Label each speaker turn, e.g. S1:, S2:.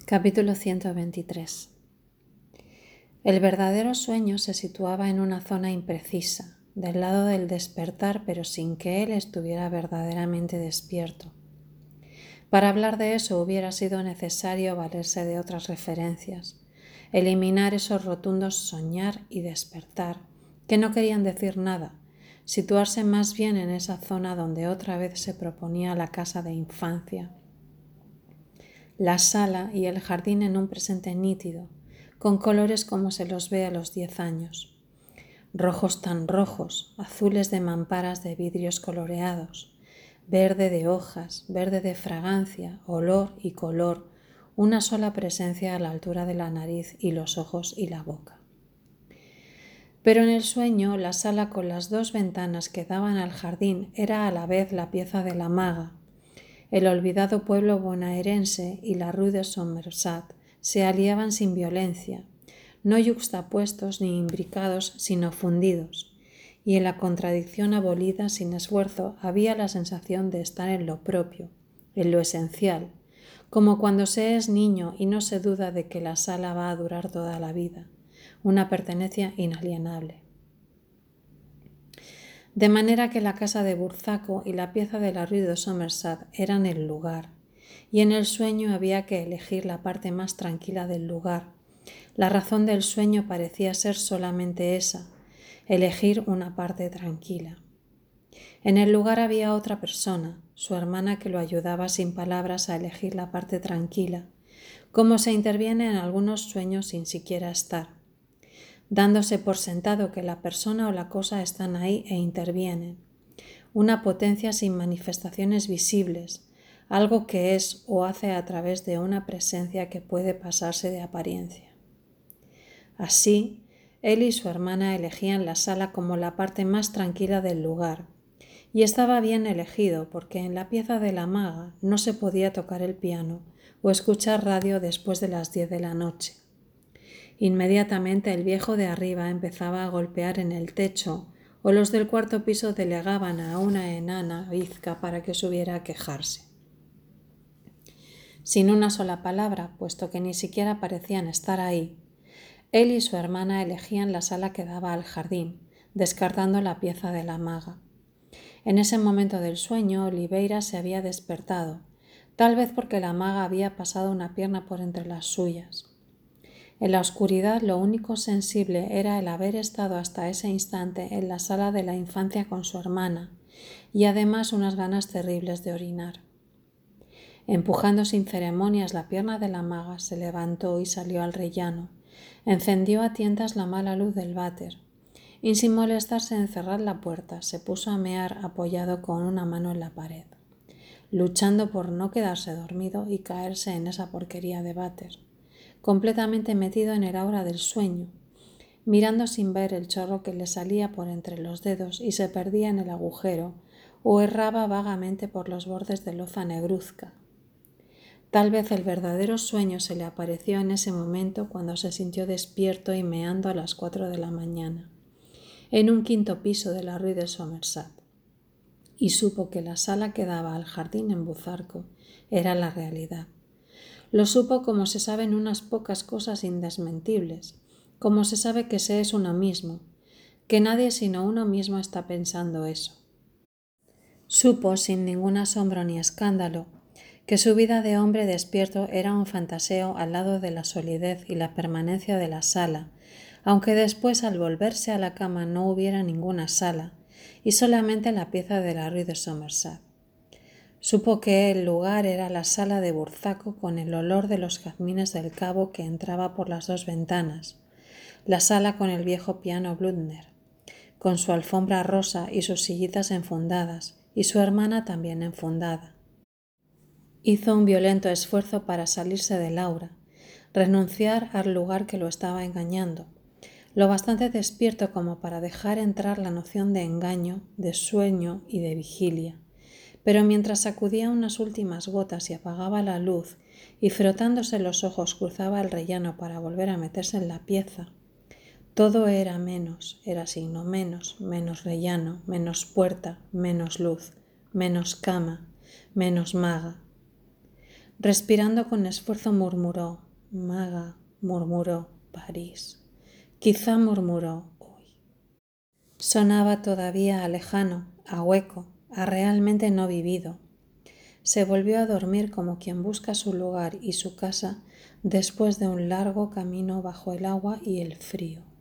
S1: Capítulo 123 El verdadero sueño se situaba en una zona imprecisa, del lado del despertar, pero sin que él estuviera verdaderamente despierto. Para hablar de eso hubiera sido necesario valerse de otras referencias, eliminar esos rotundos soñar y despertar, que no querían decir nada, situarse más bien en esa zona donde otra vez se proponía la casa de infancia, la sala y el jardín en un presente nítido, con colores como se los ve a los diez años, rojos tan rojos, azules de mamparas de vidrios coloreados, verde de hojas, verde de fragancia, olor y color, una sola presencia a la altura de la nariz y los ojos y la boca. Pero en el sueño la sala con las dos ventanas que daban al jardín era a la vez la pieza de la maga. El olvidado pueblo bonaerense y la rue de Somerset se aliaban sin violencia, no yuxtapuestos ni imbricados, sino fundidos, y en la contradicción abolida sin esfuerzo había la sensación de estar en lo propio, en lo esencial, como cuando se es niño y no se duda de que la sala va a durar toda la vida una pertenencia inalienable. De manera que la casa de Burzaco y la pieza de la Rue de Somerset eran el lugar, y en el sueño había que elegir la parte más tranquila del lugar. La razón del sueño parecía ser solamente esa, elegir una parte tranquila. En el lugar había otra persona, su hermana que lo ayudaba sin palabras a elegir la parte tranquila, como se interviene en algunos sueños sin siquiera estar dándose por sentado que la persona o la cosa están ahí e intervienen. Una potencia sin manifestaciones visibles, algo que es o hace a través de una presencia que puede pasarse de apariencia. Así, él y su hermana elegían la sala como la parte más tranquila del lugar, y estaba bien elegido porque en la pieza de la maga no se podía tocar el piano o escuchar radio después de las diez de la noche. Inmediatamente el viejo de arriba empezaba a golpear en el techo, o los del cuarto piso delegaban a una enana bizca para que subiera a quejarse. Sin una sola palabra, puesto que ni siquiera parecían estar ahí, él y su hermana elegían la sala que daba al jardín, descartando la pieza de la maga. En ese momento del sueño, Oliveira se había despertado, tal vez porque la maga había pasado una pierna por entre las suyas. En la oscuridad lo único sensible era el haber estado hasta ese instante en la sala de la infancia con su hermana y además unas ganas terribles de orinar. Empujando sin ceremonias la pierna de la maga, se levantó y salió al rellano. Encendió a tientas la mala luz del váter y sin molestarse en cerrar la puerta, se puso a mear apoyado con una mano en la pared, luchando por no quedarse dormido y caerse en esa porquería de váter completamente metido en el aura del sueño, mirando sin ver el chorro que le salía por entre los dedos y se perdía en el agujero, o erraba vagamente por los bordes de loza negruzca. Tal vez el verdadero sueño se le apareció en ese momento cuando se sintió despierto y meando a las cuatro de la mañana, en un quinto piso de la Rue de Somerset, y supo que la sala que daba al jardín en Buzarco era la realidad. Lo supo como se saben unas pocas cosas indesmentibles, como se sabe que se es uno mismo, que nadie sino uno mismo está pensando eso. Supo, sin ningún asombro ni escándalo, que su vida de hombre despierto era un fantaseo al lado de la solidez y la permanencia de la sala, aunque después al volverse a la cama no hubiera ninguna sala, y solamente la pieza de la Rue de Somerset. Supo que el lugar era la sala de Burzaco con el olor de los jazmines del cabo que entraba por las dos ventanas, la sala con el viejo piano Bludner, con su alfombra rosa y sus sillitas enfundadas, y su hermana también enfundada. Hizo un violento esfuerzo para salirse de Laura, renunciar al lugar que lo estaba engañando, lo bastante despierto como para dejar entrar la noción de engaño, de sueño y de vigilia pero mientras sacudía unas últimas gotas y apagaba la luz y frotándose los ojos cruzaba el rellano para volver a meterse en la pieza, todo era menos, era signo menos, menos rellano, menos puerta, menos luz, menos cama, menos maga. Respirando con esfuerzo murmuró, Maga, murmuró, París. Quizá murmuró, hoy. Sonaba todavía a lejano, a hueco, a realmente no vivido. Se volvió a dormir como quien busca su lugar y su casa después de un largo camino bajo el agua y el frío.